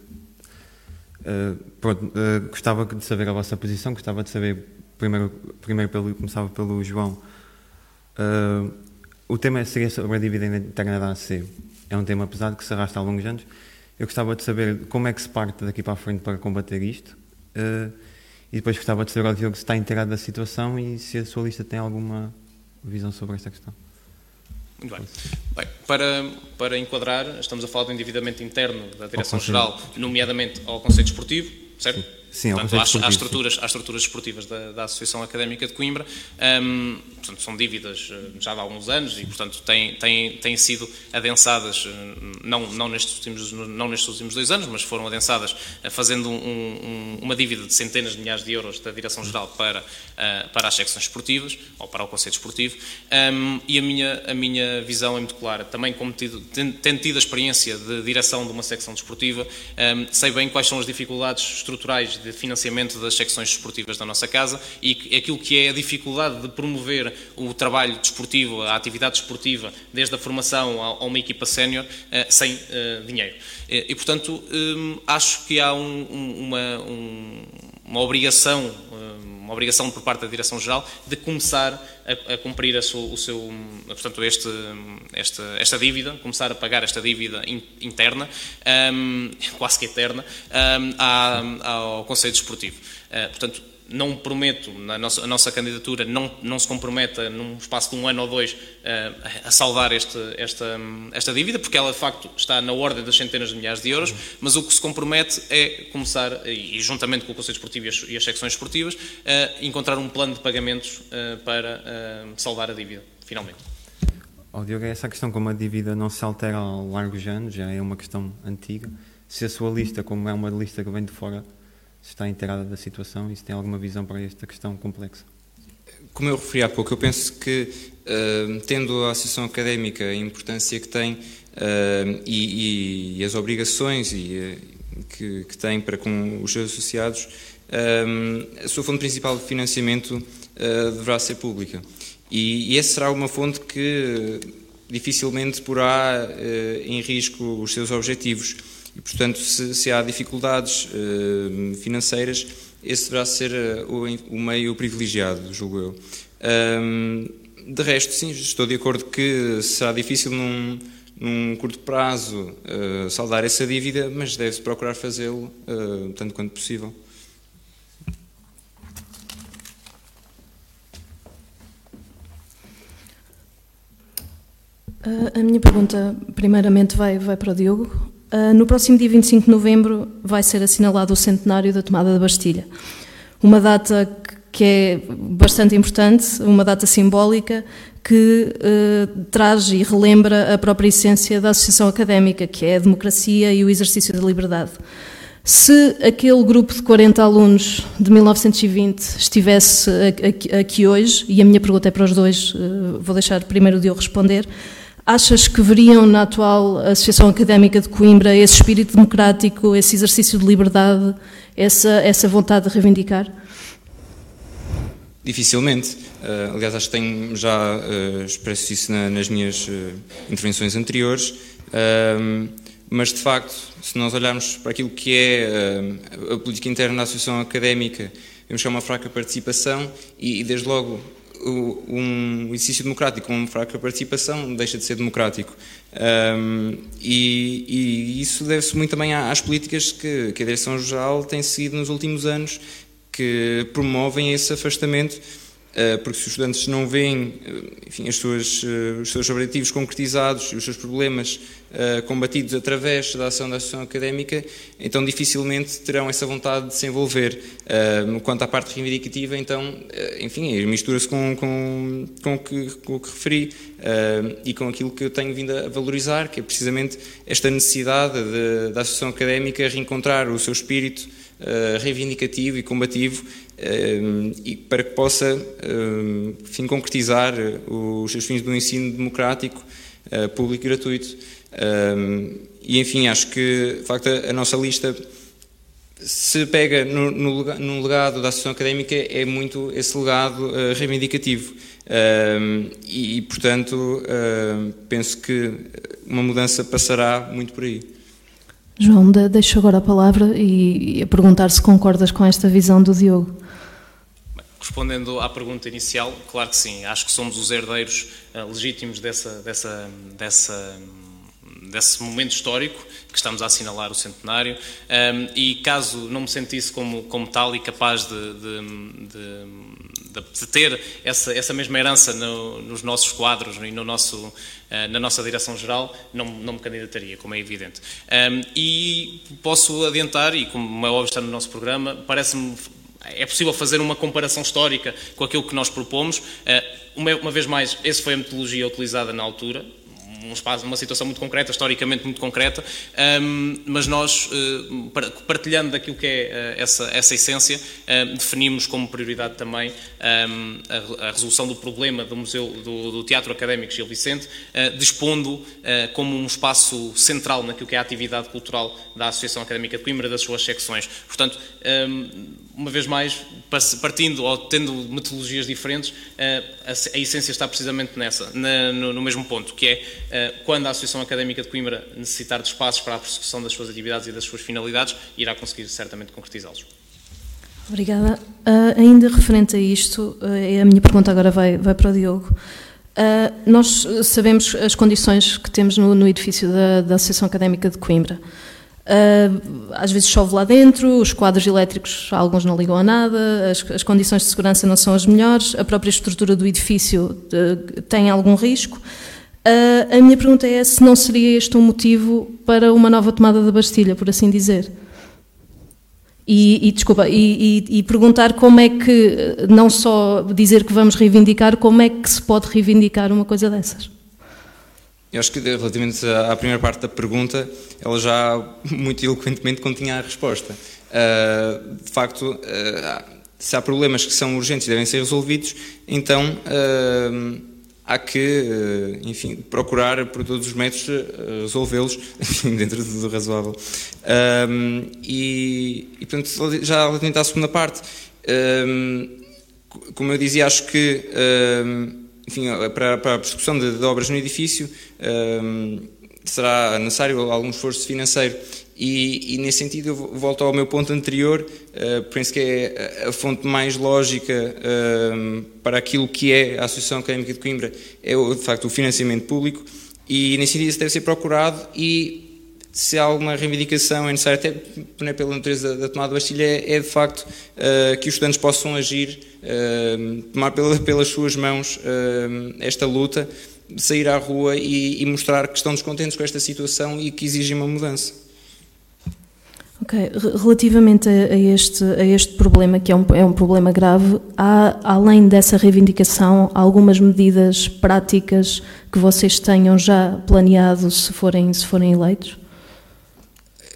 pronto, uh, gostava de saber a vossa posição, gostava de saber, primeiro, primeiro pelo, começava pelo João, o tema seria sobre a dívida interna da AC. É um tema pesado que se arrasta há longos anos. Eu gostava de saber como é que se parte daqui para a frente para combater isto. E depois gostava de saber ao Diogo se está inteirado da situação e se a sua lista tem alguma visão sobre esta questão. Muito bem. bem para, para enquadrar, estamos a falar do endividamento interno da Direção-Geral, nomeadamente ao Conselho Desportivo, certo? Sim, portanto, há, há, estruturas, há estruturas esportivas da, da Associação Académica de Coimbra, um, portanto, são dívidas eh, já há alguns anos e, portanto, têm, têm, têm sido adensadas, eh, não, não, nestes últimos, não nestes últimos dois anos, mas foram adensadas eh, fazendo um, um, uma dívida de centenas de milhares de euros da Direção-Geral para, uh, para as secções esportivas, ou para o Conselho Esportivo, um, e a minha, a minha visão é muito clara. Também, como tido, tendo tido a experiência de direção de uma secção desportiva, sei bem quais são as dificuldades estruturais de financiamento das secções desportivas da nossa casa e aquilo que é a dificuldade de promover o trabalho desportivo, a atividade desportiva, desde a formação a uma equipa sénior, eh, sem eh, dinheiro. E, portanto, hum, acho que há um, uma, um, uma obrigação hum, uma obrigação por parte da Direção-Geral de começar a, a cumprir a o seu, portanto, este, esta, esta dívida, começar a pagar esta dívida in, interna, um, quase que eterna, um, ao Conselho Desportivo. Uh, portanto, não prometo, na nossa, a nossa candidatura não, não se comprometa num espaço de um ano ou dois uh, a saldar este, esta, esta dívida, porque ela de facto está na ordem das centenas de milhares de euros, mas o que se compromete é começar, e juntamente com o Conselho Esportivo e as, e as secções esportivas, uh, encontrar um plano de pagamentos uh, para saldar a dívida, finalmente. Oh, Diogo, essa questão como a dívida não se altera ao largo de anos, já é uma questão antiga. Se a sua lista, como é uma lista que vem de fora, se está inteirada da situação e se tem alguma visão para esta questão complexa. Como eu referi há pouco, eu penso que, uh, tendo a Associação Académica a importância que tem uh, e, e, as obrigações e, uh, que, que, tem para com os seus associados, a sua fonte principal de financiamento deverá ser pública. E, e essa será uma fonte que dificilmente porá em risco os seus objetivos. E, portanto, se, se há dificuldades uh, financeiras, esse deverá ser uh, o, o, meio privilegiado, julgo eu. Um, de resto, sim, estou de acordo que será difícil num, num curto prazo uh, saldar essa dívida, mas deve-se procurar fazê-lo tanto quanto possível. A minha pergunta, primeiramente, vai, vai para o Diogo. Uh, no próximo dia 25 de novembro vai ser assinalado o centenário da tomada da Bastilha. Uma data que é bastante importante, uma data simbólica que uh, traz e relembra a própria essência da associação académica, que é a democracia e o exercício da liberdade. Se aquele grupo de 40 alunos de 1920 estivesse aqui, hoje, e a minha pergunta é para os dois, vou deixar primeiro o Diogo responder, Achas que veriam na atual Associação Académica de Coimbra esse espírito democrático, esse exercício de liberdade, essa, essa vontade de reivindicar? Dificilmente. Uh, aliás, acho que tenho já uh, expresso isso na, nas minhas uh, intervenções anteriores. mas, de facto, se nós olharmos para aquilo que é a política interna da Associação Académica, vemos que é uma fraca participação e, e desde logo, um exercício democrático com fraca participação deixa de ser democrático. Um, e, e, isso deve-se muito também às políticas que, que a Direção-Geral tem seguido nos últimos anos, que promovem esse afastamento eh, porque se os estudantes não veem eh, enfim, suas, eh, os seus objetivos concretizados e os seus problemas combatidos através da ação da associação académica, então dificilmente terão essa vontade de se envolver. Quanto à parte reivindicativa, então, enfim, mistura-se com, com, com, com o que referi e com aquilo que eu tenho vindo a valorizar, que é precisamente esta necessidade de, da associação académica reencontrar o seu espírito reivindicativo e combativo e para que possa enfim, concretizar os seus fins do ensino democrático, eh, público e gratuito. E enfim, acho que de facto a nossa lista se pega no, no, no legado da Associação Académica é muito esse legado uh, reivindicativo e, e, portanto uh, penso que uma mudança passará muito por aí. João, deixo agora a palavra e, e a perguntar se concordas com esta visão do Diogo. Respondendo à pergunta inicial, claro que sim, acho que somos os herdeiros uh, legítimos dessa, dessa, dessa, desse momento histórico que estamos a assinalar o centenário um, e caso não me sentisse como, como tal e capaz de, de, de de ter essa, essa mesma herança no, nos nossos quadros e no nosso, na nossa direção-geral, não, não me candidataria, como é evidente. e posso adiantar, e como é óbvio está no nosso programa, parece-me é possível fazer uma comparação histórica com aquilo que nós propomos. Uma, uma vez mais, essa foi a metodologia utilizada na altura, um espaço, uma situação muito concreta, historicamente muito concreta, um, mas nós, uh, partilhando daquilo que é uh, essa, essa essência, uh, definimos como prioridade também um, a, a, resolução do problema do Museu do, do Teatro Académico Gil Vicente, dispondo como um espaço central naquilo que é a atividade cultural da Associação Académica de Coimbra, das suas secções. Portanto, um, uma vez mais, partindo ou tendo metodologias diferentes, a, essência está precisamente nessa, no, mesmo ponto, que é eh, quando a Associação Académica de Coimbra necessitar de espaços para a persecução das suas atividades e das suas finalidades, irá conseguir certamente concretizá-los. Obrigada. Uh, ainda referente a isto, uh, a minha pergunta agora vai, vai para o Diogo. Uh, nós sabemos as condições que temos no, no edifício da, da, Associação Académica de Coimbra. Às vezes chove lá dentro, os quadros elétricos, alguns não ligam a nada, as, as condições de segurança não são as melhores, a própria estrutura do edifício tem algum risco. Uh, a minha pergunta é se não seria este um motivo para uma nova tomada da Bastilha, por assim dizer. E, e desculpa, e, e, e, perguntar como é que, não só dizer que vamos reivindicar, como é que se pode reivindicar uma coisa dessas? Eu acho que relativamente à primeira parte da pergunta, ela já muito eloquentemente continha a resposta. Uh, de facto, uh, se há problemas que são urgentes e devem ser resolvidos, então uh, há que, enfim, procurar por todos os métodos resolvê-los, dentro do razoável. E, e, portanto, já relativamente à segunda parte, como eu dizia, acho que, enfim, para, para a persecução de, de, obras no edifício será necessário algum esforço financeiro. E, e, nesse sentido eu volto ao meu ponto anterior, uh, penso que é a fonte mais lógica uh, para aquilo que é a Associação Académica de Coimbra, é de facto o financiamento público. E nesse sentido isso deve ser procurado e se há alguma reivindicação é necessário, até é pela natureza da tomada de Bastilha, é, é de facto uh, que os estudantes possam agir, tomar pela, pelas suas mãos esta luta, sair à rua e, e mostrar que estão descontentes com esta situação e que exigem uma mudança. Ok, relativamente a, este, a este problema, que é um, é um problema grave, há, além dessa reivindicação, algumas medidas práticas que vocês tenham já planeado se forem, se forem eleitos?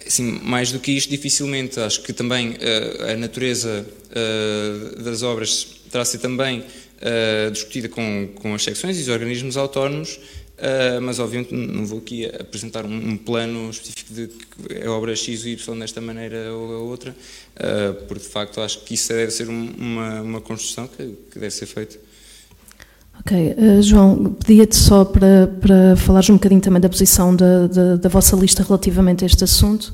Sim, mais do que isto, dificilmente. Acho que também uh, a natureza uh, das obras terá ser também uh, discutida com, com as secções e os organismos autónomos Uh, mas obviamente não vou aqui apresentar um, um, plano específico de que é obra X ou Y desta maneira ou outra, uh, porque de facto acho que isso deve ser uma, uma construção que, que deve ser feita. Ok, uh, João, pedia-te só para, para falares um bocadinho também da posição da, da, da vossa lista relativamente a este assunto.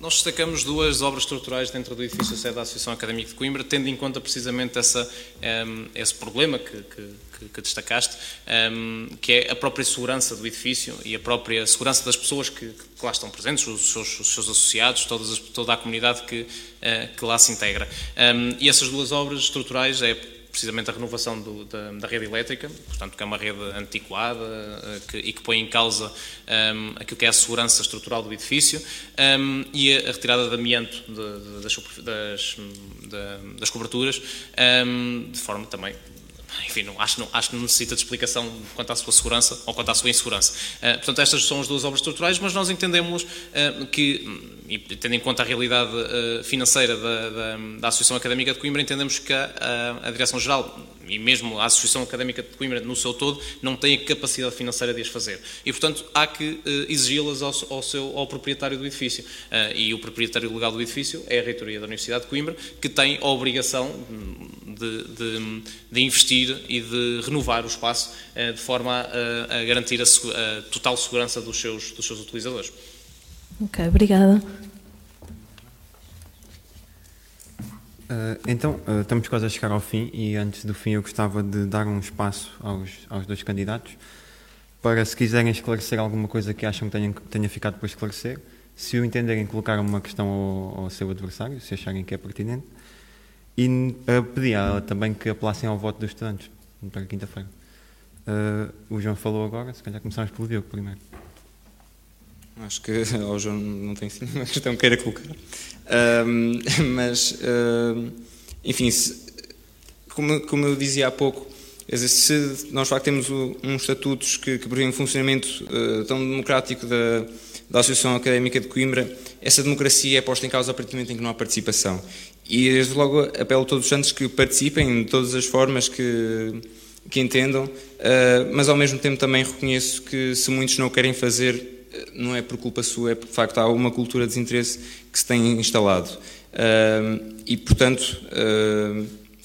Nós destacamos duas obras estruturais dentro do edifício sede da Associação Académica de Coimbra, tendo em conta precisamente essa, um, ehm, esse problema que, que, que destacaste, um, ehm, que é a própria segurança do edifício e a própria segurança das pessoas que, que lá estão presentes, os seus, os seus associados, todas as, toda a comunidade que, uh, que lá se integra. Um, ehm, e essas duas obras estruturais é precisamente a renovação do, da, da, rede elétrica, portanto, que é uma rede antiquada uh, que, e que põe em causa um, ehm, aquilo que é a segurança estrutural do edifício um, ehm, e a, a, retirada de amianto de, de, das, das, das, coberturas, um, ehm, de forma também enfim, não, acho, não, acho que não necessita de explicação quanto à sua segurança ou quanto à sua insegurança. Uh, portanto, estas são as duas obras estruturais, mas nós entendemos uh, que, e tendo em conta a realidade uh, financeira da, da, da, Associação Académica de Coimbra, entendemos que a, a Direção-Geral e mesmo a Associação Académica de Coimbra no seu todo não tem a capacidade financeira de as fazer. E, portanto, há que exigi-las ao, ao, seu, ao proprietário do edifício. e o proprietário legal do edifício é a Reitoria da Universidade de Coimbra, que tem a obrigação de, de, de, investir e de renovar o espaço eh, de forma a, a garantir a, a, total segurança dos seus, dos seus utilizadores. Ok, obrigada. Uh, então, uh, estamos quase a chegar ao fim e antes do fim eu gostava de dar um espaço aos, aos dois candidatos para, se quiserem esclarecer alguma coisa que acham que tenha, tenha ficado por esclarecer, se o entenderem, colocar uma questão ao, ao seu adversário, se acharem que é pertinente, e uh, também que apelassem ao voto dos estudantes para quinta-feira. Uh, o João falou agora, se calhar começamos pelo Diogo primeiro. Acho que ao João não tem assim uma questão que queira colocar. mas, uh, enfim, se, como, como eu dizia há pouco, se nós de facto temos um estatutos que, que prevê um funcionamento uh, tão democrático da, da Associação Académica de Coimbra, essa democracia é posta em causa a partir do momento em que não há participação. E desde logo apelo a todos os santos que participem de todas as formas que, que entendam, uh, mas ao mesmo tempo também reconheço que se muitos não o querem fazer, não é por culpa sua, é porque de facto há uma cultura de desinteresse que se tem instalado. Uh, e portanto,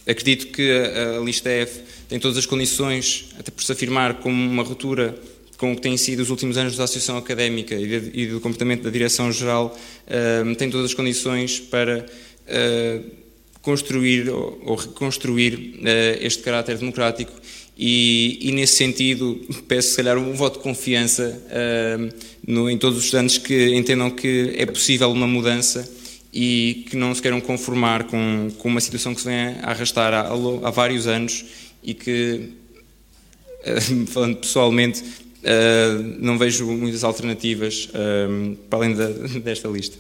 acredito que a, a lista F tem todas as condições, até por se afirmar como uma ruptura com o que têm sido os últimos anos da Associação Académica e, de, e do comportamento da Direção-Geral, uh, tem todas as condições para uh, construir ou, ou reconstruir uh, este caráter democrático e, e, nesse sentido peço se calhar um voto de confiança no, em todos os estudantes que entendam que é possível uma mudança e que não se queiram conformar com, com uma situação que se vem a arrastar há, há vários anos e que, eh, falando pessoalmente, eh, não vejo muitas alternativas para além desta lista.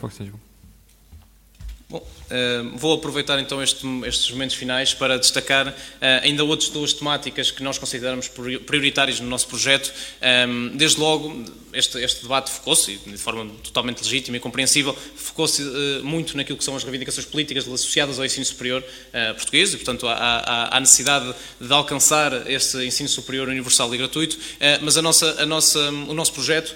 Força, João. Vou aproveitar então este, estes momentos finais para destacar uh, ainda outras duas temáticas que nós consideramos prioritárias no nosso projeto. Um, desde logo, este, este debate focou-se, de forma totalmente legítima e compreensível, focou-se uh, muito naquilo que são as reivindicações políticas associadas ao ensino superior uh, português e, portanto, há, necessidade de alcançar esse ensino superior universal e gratuito, uh, mas a nossa, a nossa, o nosso projeto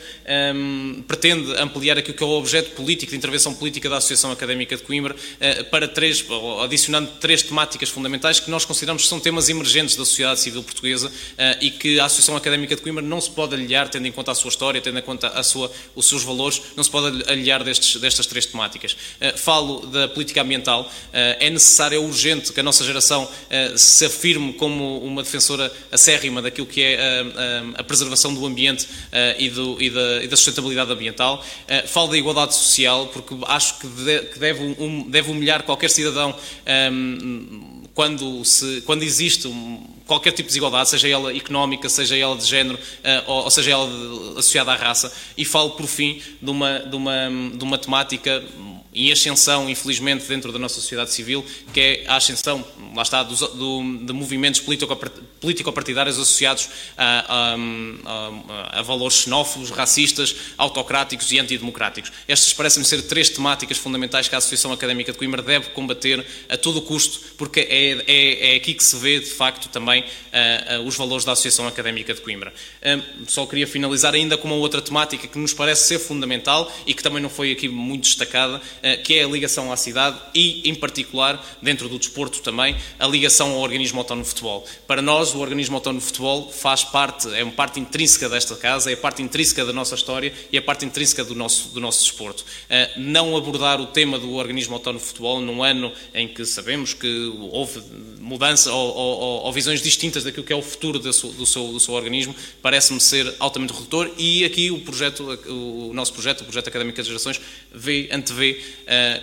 um, pretende ampliar aquilo que é o objeto político, de intervenção política da Associação Académica de Coimbra, para três, adicionando três temáticas fundamentais que nós consideramos que são temas emergentes da sociedade civil portuguesa e que a Associação Académica de Coimbra não se pode aliar, tendo em conta a sua história, tendo em conta a sua, os seus valores, não se pode aliar destes, destas três temáticas. Uh, falo da política ambiental. Uh, é necessário, é urgente que a nossa geração uh, se afirme como uma defensora acérrima daquilo que é a preservação do ambiente e, do, e, da, e, da, sustentabilidade ambiental. falo da igualdade social, porque acho que, de, que deve, um, deve humilhar qualquer cidadão um, quando, se, quando existe um, qualquer tipo de desigualdade, seja ela económica, seja ela de género, uh, ou, seja ela associada à raça, e falo, por fim, de uma, de uma, de uma temática em ascensão, infelizmente, dentro da nossa sociedade civil, que é a ascensão, lá está, do, do, de movimentos político-partidários associados a, a, a, a, valores xenófobos, racistas, autocráticos e antidemocráticos. Estas parecem ser três temáticas fundamentais que a Associação Académica de Coimbra deve combater a todo custo, porque é, é, é aqui que se vê, de facto, também os valores da Associação Académica de Coimbra. Uh, só queria finalizar ainda com uma outra temática que nos parece ser fundamental e que também não foi aqui muito destacada, que é a ligação à cidade e, em particular, dentro do desporto também, a ligação ao organismo autónomo de futebol. Para nós, o organismo autónomo de futebol faz parte, é uma parte intrínseca desta casa, é parte intrínseca da nossa história e é parte intrínseca do nosso, do nosso desporto. Eh, não abordar o tema do organismo autónomo de futebol num ano em que sabemos que houve mudança ou, ou, ou visões distintas daquilo que é o futuro do seu, do seu, do seu organismo, parece-me ser altamente redutor e aqui o projeto, o nosso projeto, o projeto Académico das Gerações, vê, antevê eh,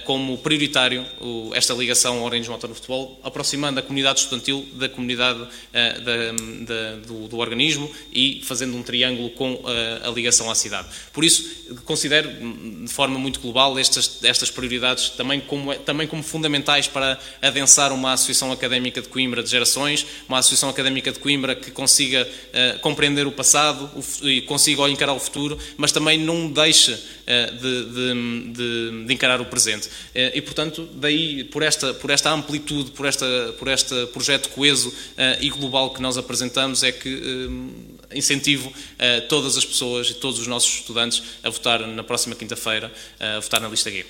como prioritário esta ligação ao autónomo de futebol, aproximando a comunidade estudantil da comunidade eh, da, da, do, do, organismo e fazendo um triângulo com a, eh, a ligação à cidade. Por isso, considero de forma muito global estas, estas prioridades também como, também como fundamentais para adensar uma associação académica de Coimbra de gerações, uma associação académica de Coimbra que consiga uh, compreender o passado o, e consiga encarar o futuro, mas também não deixe uh, de, de, de, de encarar o presente. Eh, e, portanto, daí, por esta, por esta amplitude, por, esta, por este projeto coeso eh, e global que nós apresentamos, é que eh, incentivo todas as pessoas e todos os nossos estudantes a votar na próxima quinta-feira, a votar na lista G.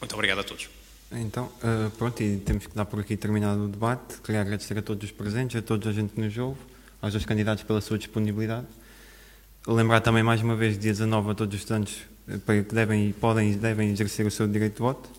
Muito obrigado a todos. Então, pronto, e temos que dar por aqui terminado o debate. Queria agradecer a todos os presentes, a toda a gente que nos ouve, aos dois candidatos pela sua disponibilidade. Lembrar também mais uma vez, dia 19, a todos os estudantes que devem, podem devem exercer o seu direito de voto.